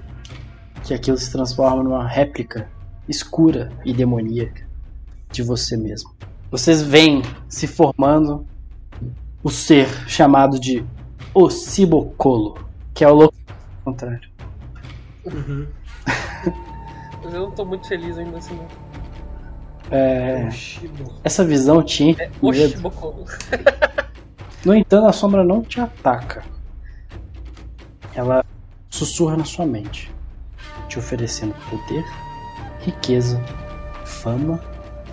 S1: que aquilo se transforma numa réplica escura e demoníaca de você mesmo. Vocês veem se formando o ser chamado de Ocibocolo, que é o louco contrário.
S3: Uhum.
S2: Mas eu não tô muito feliz ainda assim. não.
S1: É, essa visão te enche de medo. No entanto, a sombra não te ataca. Ela sussurra na sua mente, te oferecendo poder, riqueza, fama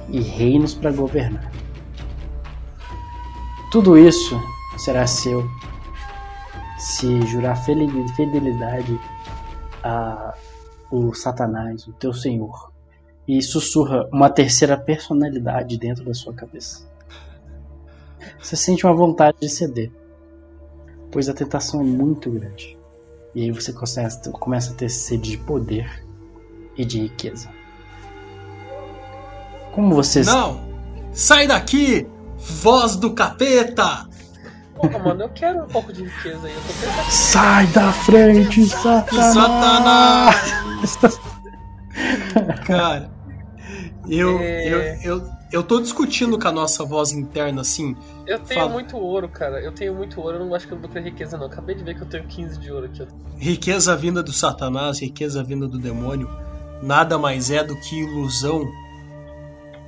S1: e reinos para governar. Tudo isso será seu se jurar fidel- fidelidade a o Satanás, o teu senhor, e sussurra uma terceira personalidade dentro da sua cabeça. Você sente uma vontade de ceder, pois a tentação é muito grande. E aí você começa, começa a ter sede de poder e de riqueza. Como vocês.
S3: Não! Sai daqui! Voz do capeta!
S2: Porra, mano, eu quero um pouco de riqueza aí. Eu tô pensando.
S1: Sai da frente, Satanás!
S3: Satanás! Cara, eu,
S2: É.
S3: eu, eu, eu tô discutindo com a nossa voz interna assim.
S2: Eu tenho
S3: Fala.
S2: muito ouro, cara. Eu tenho muito ouro. Eu não acho que eu vou ter riqueza, não. Acabei de ver que eu tenho 15 de ouro aqui.
S3: Riqueza vinda do Satanás, riqueza vinda do demônio, nada mais é do que ilusão.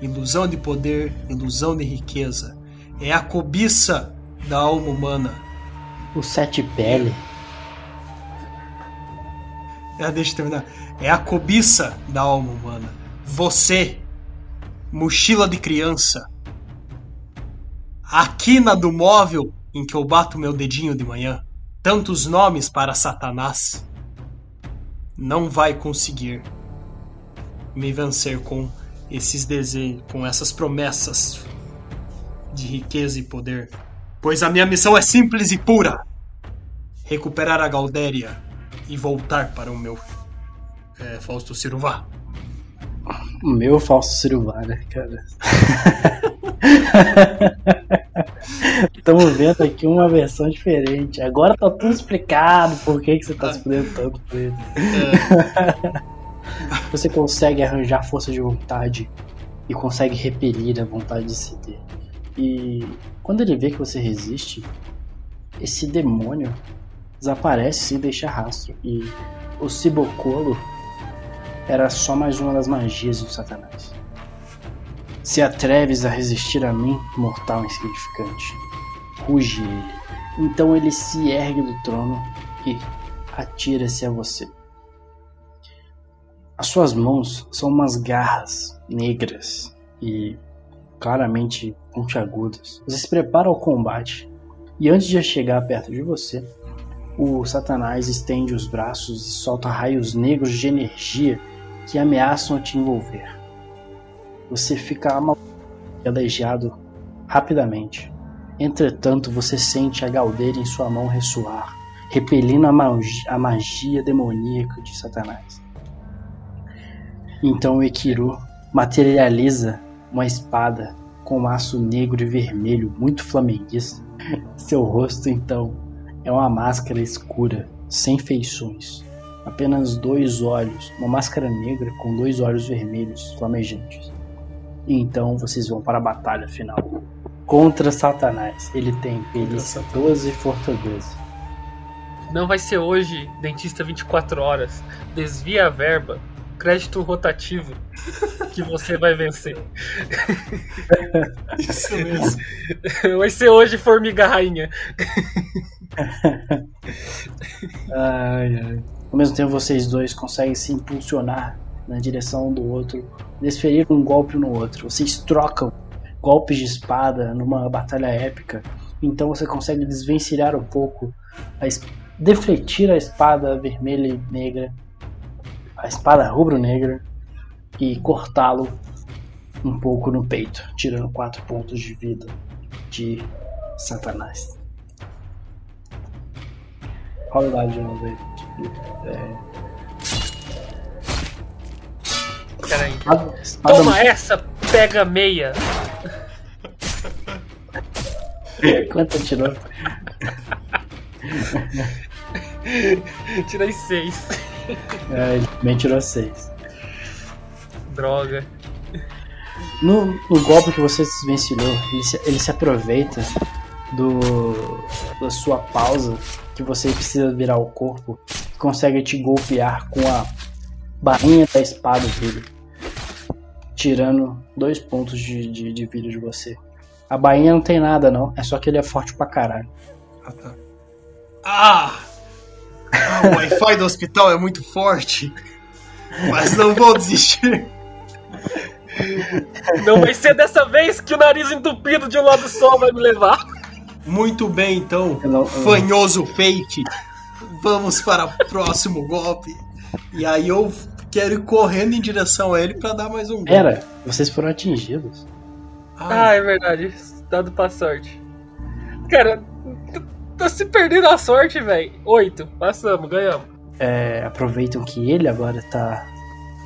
S3: Ilusão de poder, ilusão de riqueza. É a cobiça da alma humana.
S1: O sete pele.
S3: É, deixa eu terminar. É a cobiça da alma humana. Você, mochila de criança, a quina do móvel em que eu bato meu dedinho de manhã, tantos nomes para Satanás, não vai conseguir me vencer com esses desejos, com essas promessas de riqueza e poder. Pois a minha missão é simples e pura: recuperar a Galdéria e voltar para o meu é, Fausto Ciruvá.
S1: O meu falso Silvana, cara. Estamos vendo aqui uma versão diferente. Agora tá tudo explicado por que, que você tá se fudendo tanto por ele. Você consegue arranjar força de vontade e consegue repelir a vontade de ceder. E quando ele vê que você resiste, esse demônio desaparece sem deixar rastro. E o Cibocolo era só mais uma das magias do Satanás. Se atreves a resistir a mim, mortal insignificante, ruge ele. Então ele se ergue do trono e atira-se a você. As suas mãos são umas garras negras e claramente pontiagudas. Você se prepara ao combate e antes de chegar perto de você, o Satanás estende os braços e solta raios negros de energia que ameaçam te envolver. Você fica amal- aleijado rapidamente. Entretanto, você sente a galdeira em sua mão ressoar, repelindo a magi- a magia demoníaca de Satanás. Então Ekiru materializa uma espada com maço negro e vermelho muito flamenguista. Seu rosto, então, é uma máscara escura, sem feições. Apenas dois olhos, uma máscara negra com dois olhos vermelhos flamejantes. E então vocês vão para a batalha final. Contra Satanás. Ele tem perícia 12 e 12.
S2: Não vai ser hoje, dentista 24 horas. Desvia a verba. Crédito rotativo. Que você vai vencer.
S3: Isso mesmo.
S2: Vai ser hoje, formiga rainha.
S1: Ai, ai. Ao mesmo tempo, vocês dois conseguem se impulsionar na direção do outro, desferir um golpe no outro. Vocês trocam golpes de espada numa batalha épica. Então você consegue desvencilhar um pouco, a defletir a espada vermelha e negra, a espada rubro-negra, e cortá-lo um pouco no peito, tirando 4 pontos de vida de Satanás. Rola o dado de.
S2: Peraí.
S1: Espada, espada
S2: Toma essa, pega meia.
S1: Quanto tirou?
S2: Tirei seis.
S1: É, ele também tirou 6.
S2: Droga.
S1: No, no golpe que você desvencilhou, ele se, ele se aproveita do da sua pausa que você precisa virar o corpo e consegue te golpear com a bainha da espada dele, tirando dois pontos de, de, de vida de você. A bainha não tem nada não, é só que ele é forte pra caralho.
S3: Ah, tá. Ah! Ah, o Wi-Fi do hospital é muito forte. Mas não vou desistir.
S2: Não vai ser dessa vez que o nariz entupido de um lado só vai me levar.
S3: Muito bem, então.
S1: Não-
S3: Fanhoso fake. Vamos para o próximo golpe. E aí eu quero ir correndo em direção a ele pra dar mais um golpe.
S1: Pera, vocês foram atingidos.
S2: Ah,
S3: Ai,
S2: é verdade. Dado pra sorte. Cara, Tô se perdendo a sorte, velho. Oito. Passamos, ganhamos.
S1: É, aproveitam que ele agora tá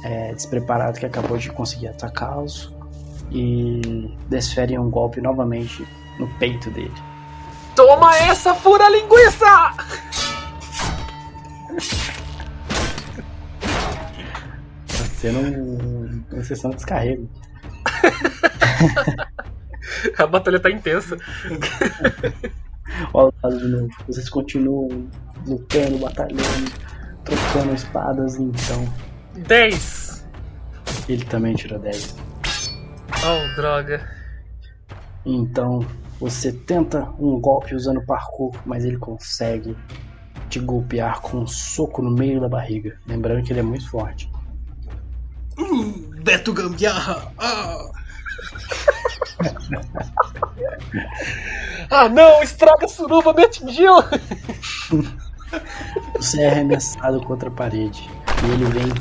S1: é, despreparado, que acabou de conseguir atacá-los. E desferem um golpe novamente no peito dele.
S2: Toma essa, fura linguiça!
S1: Você não. Você só não descarrega.
S2: A batalha tá intensa.
S1: Olha o de novo. Vocês continuam lutando, batalhando, trocando espadas, então.
S2: 10.
S1: Ele também tirou 10.
S2: Oh, droga.
S1: Então você tenta um golpe usando parkour, mas ele consegue te golpear com um soco no meio da barriga. Lembrando que ele é muito forte.
S3: Hum, Beto Gambiarra! Ah!
S2: Ah, não! Estraga suruba me atingiu!
S1: Você é arremessado contra a parede e ele vem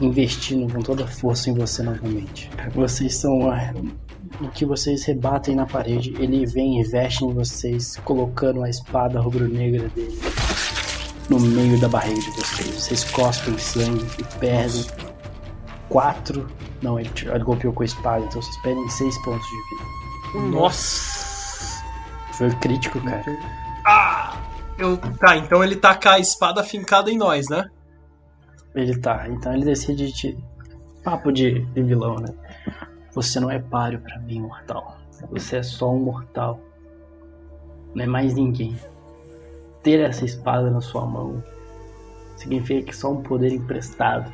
S1: investindo com toda a força em você novamente. Vocês são. Ah, O que vocês rebatem na parede, ele vem e investe em vocês, colocando a espada rubro-negra dele no meio da barriga de vocês. Vocês cospem sangue e perdem quatro. Não, ele, ele golpeou com a espada, então vocês perdem seis pontos de vida.
S2: Nossa!
S1: Foi crítico, cara.
S3: Ah! Eu, tá, então ele tacar a espada fincada em nós, né?
S1: Ele tá, então ele decide te. Papo de, de vilão, né? Você não é páreo pra mim, mortal. Você é só um mortal. Não é mais ninguém. Ter essa espada na sua mão significa que só um poder emprestado.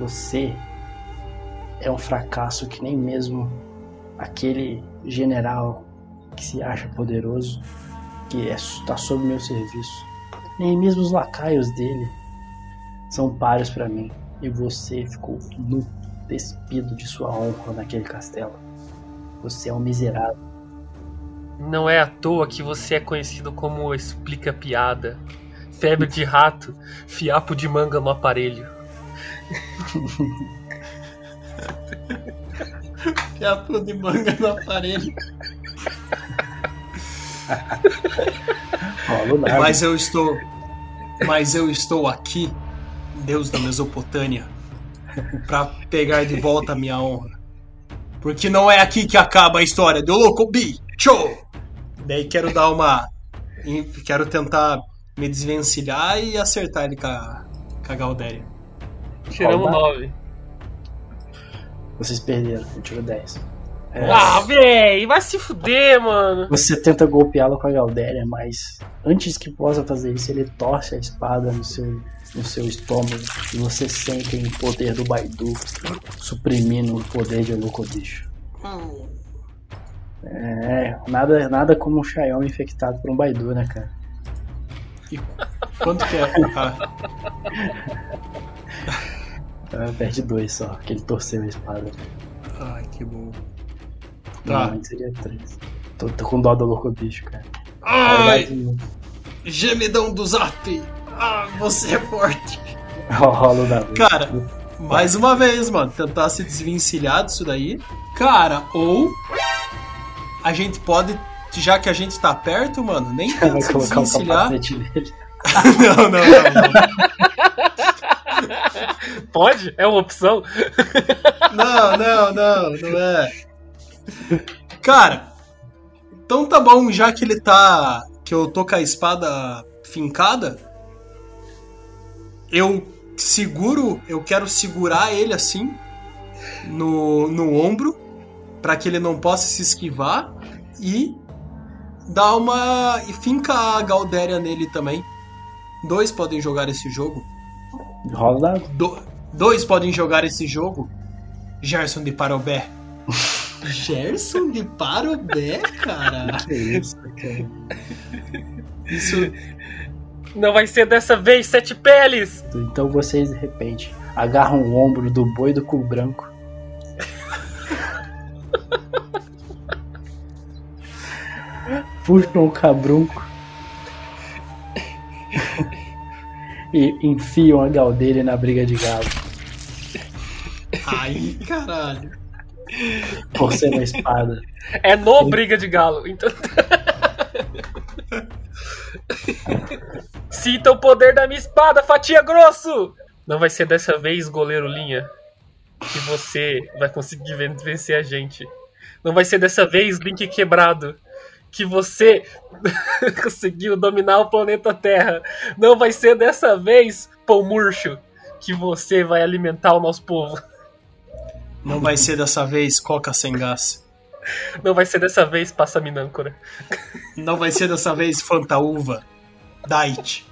S1: Você é um fracasso que nem mesmo aquele general que se acha poderoso, que está sob meu serviço. Nem mesmo os lacaios dele são páreos pra mim. E você ficou nu, despido de sua honra naquele castelo. Você é um miserável.
S2: Não é à toa que você é conhecido como Explica Piada, Febre de Rato, Fiapo de Manga no Aparelho.
S3: Fiapo de manga no aparelho. Mas eu estou. Mas eu estou aqui, Deus da Mesopotâmia, pra pegar de volta a minha honra. Porque não é aqui que acaba a história do Locobi. Show! Daí quero dar uma. Quero tentar me desvencilhar e acertar ele com a, com a Galdéria.
S2: Tiramos
S1: Rola.
S2: 9.
S1: Vocês perderam, eu tiro 10. É,
S2: Ah, véi, vai se fuder, mano.
S1: Você tenta golpeá-lo com a Galdéria, mas antes que possa fazer isso, ele torce a espada no seu, no seu estômago e você sente o poder do Baidu suprimindo o poder de Locobicho. É, nada, nada como um Xiaomi infectado por um Baidu, né, cara?
S3: E quanto que é? Ah,
S1: Ah, perde dois só, que ele torceu a espada.
S3: ai, que bom. Tá.
S1: Normalmente seria três. Tô, tô com dó do Locobicho, cara.
S3: Ai, gemidão do zap! Ah, você é forte!
S1: Rola o dado.
S3: Cara, mais uma vez, mano, tentar se desvencilhar disso daí. Cara, ou a gente pode, já que a gente tá perto, mano, nem tenta se desvencilhar. não, não, não, não.
S2: Pode? É uma opção?
S3: Não, não, não, não é. Cara, então tá bom, já que ele tá. Que eu tô com a espada fincada, eu seguro, eu quero segurar ele assim no, no ombro, pra que ele não possa se esquivar e dar uma. e finca a Galdéria nele também. Dois podem jogar esse jogo.
S1: Rola.
S3: Do- dois podem jogar esse jogo. Gerson de Parobé. Gerson de Parobé, cara?
S1: Que isso, cara.
S3: Isso.
S2: Não vai ser dessa vez, Sete Peles!
S1: Então vocês, de repente, agarram o ombro do boi do cu branco. Puxam o cabrunco. e enfiam a galdeira na briga de galo.
S3: Ai, caralho.
S1: Torcendo a espada.
S2: É no Briga de Galo. Então, Sinta o poder da minha espada, fatia grosso! Não vai ser dessa vez, goleiro Linha, que você vai conseguir ven- vencer a gente. Não vai ser dessa vez, Link quebrado, que você conseguiu dominar o planeta Terra. Não vai ser dessa vez, Pão Murcho, que você vai alimentar o nosso povo.
S3: Não vai ser dessa vez Coca sem gás.
S2: Não vai ser dessa vez, Passa Minâncora.
S3: Não vai ser dessa vez Fantaúva. Diet.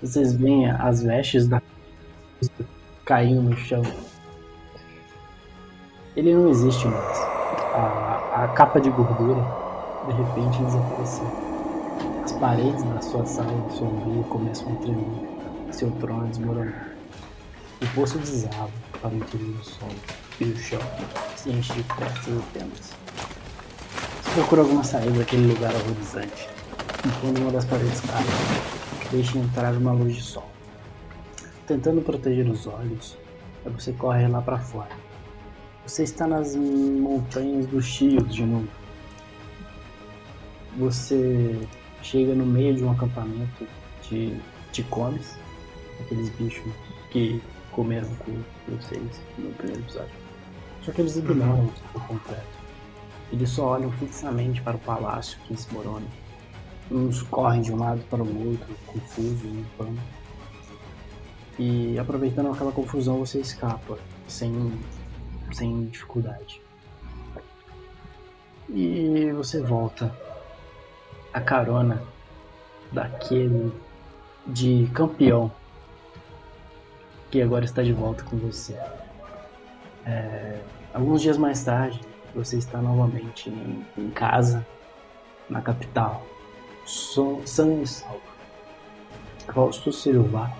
S1: Vocês veem as vestes da caindo no chão. Ele não existe mais. A, a capa de gordura de repente desapareceu. As paredes da sua sala sombria começam a tremer. Seu trono desmoronar. O poço desaba para o interior do solo e o chão se enche de crestas e penas. Você procura alguma saída daquele lugar horrorizante. Quando uma das paredes cai, deixa entrar uma luz de sol. Tentando proteger os olhos, você corre lá para fora. Você está nas montanhas dos Chios de novo. Você chega no meio de um acampamento de ticones, aqueles bichos que comeram com vocês no primeiro episódio. Só que eles ignoram por completo. Eles só olham fixamente para o palácio que se morona. Uns correm de um lado para o outro, confusos, em pano. E aproveitando aquela confusão, você escapa sem, sem dificuldade. E você volta a carona daquele de campeão que agora está de volta com você. É, alguns dias mais tarde, você está novamente em, em casa, na capital, so, sã e salvo. Fausto Silva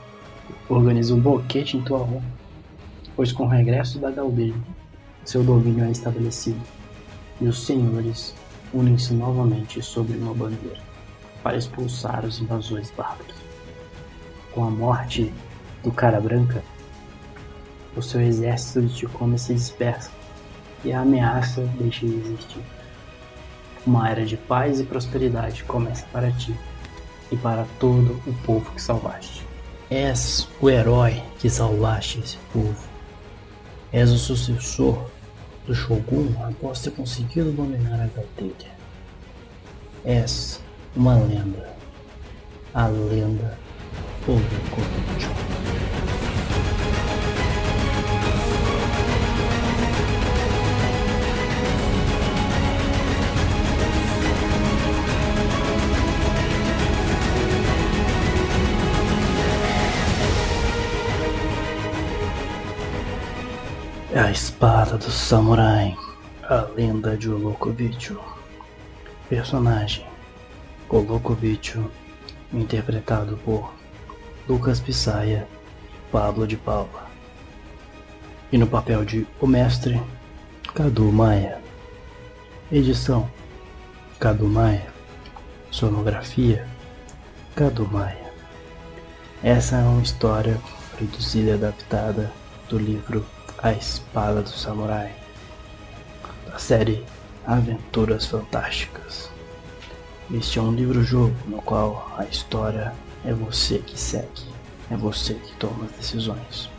S1: organiza um boquete em tua honra, pois com o regresso da Galbeira, seu domínio é estabelecido, e os senhores unem-se novamente sobre uma bandeira para expulsar os invasores bárbaros. Com a morte do Cara Branca, o seu exército de Ticome se dispersa e a ameaça deixa de existir. Uma era de paz e prosperidade começa para ti e para todo o povo que salvaste. És o herói que salvaste esse povo. És o sucessor do Shogun após ter conseguido dominar a Galteira. És uma lenda. A lenda Olukovicho. A espada do samurai, a lenda de Olokovicho. Personagem: Olokovicho, interpretado por Lucas Pisaia e Pablo de Paula. E no papel de O Mestre, Cadu Maia. Edição: Cadu Maia. Sonografia: Cadu Maia. Essa é uma história produzida e adaptada do livro A Espada do Samurai, da série Aventuras Fantásticas. Este é um livro-jogo no qual a história é você que segue, é você que toma as decisões.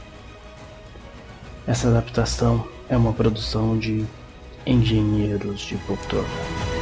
S1: Essa adaptação é uma produção de Engenheiros de Poltrona.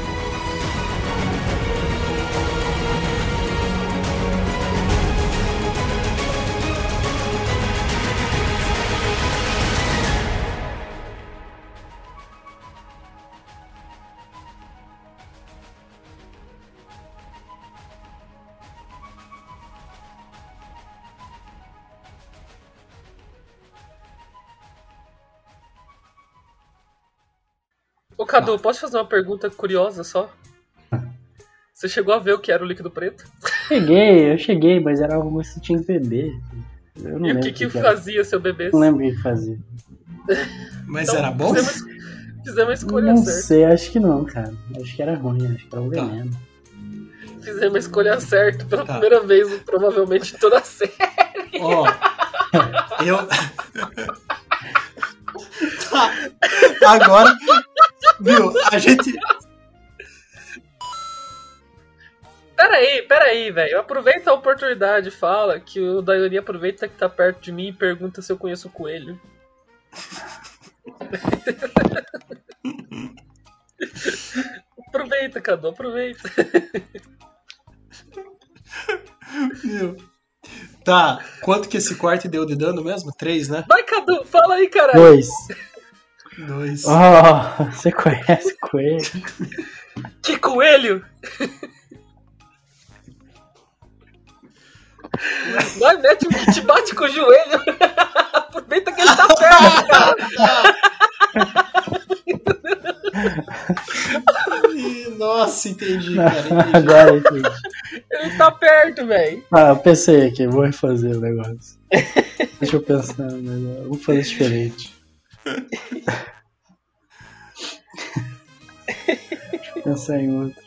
S2: Cadu, posso fazer uma pergunta curiosa só? Você chegou a ver o que era o líquido preto?
S1: Cheguei, eu cheguei, mas era algo que você tinha que beber. Eu não
S2: E o que, que
S1: era.
S2: fazia seu bebê?
S1: Não lembro o que que fazia.
S3: Mas
S2: Então,
S3: era bom?
S2: Fizemos, fizemos a escolha
S1: Não
S2: certa.
S1: sei, acho que não, cara. Acho que era ruim, acho que era um
S3: Tá.
S1: veneno.
S2: Fizemos a escolha certa pela
S3: Tá.
S2: primeira vez, provavelmente em toda a série.
S3: Ó, eu. Tá. Agora, viu? A gente.
S2: pera aí, pera aí, velho. Aproveita a oportunidade, fala que o Daiori aproveita que tá perto de mim e pergunta se eu conheço o coelho. aproveita, Cadu, aproveita.
S3: Meu. Tá, quanto que esse quarto deu de dano mesmo? Três, né?
S2: Vai, Cadu, fala aí, caralho.
S1: Dois.
S3: Dois.
S1: Oh, você conhece coelho?
S2: Que coelho! Vai, mete um te bate com o joelho. Aproveita que ele tá perto, cara.
S3: Nossa, entendi, cara. Entendi.
S1: Agora entendi.
S2: Ele tá perto, velho.
S1: Ah, eu pensei aqui, vou refazer o negócio. Deixa eu pensar melhor. Vou fazer diferente. Pensar em outro.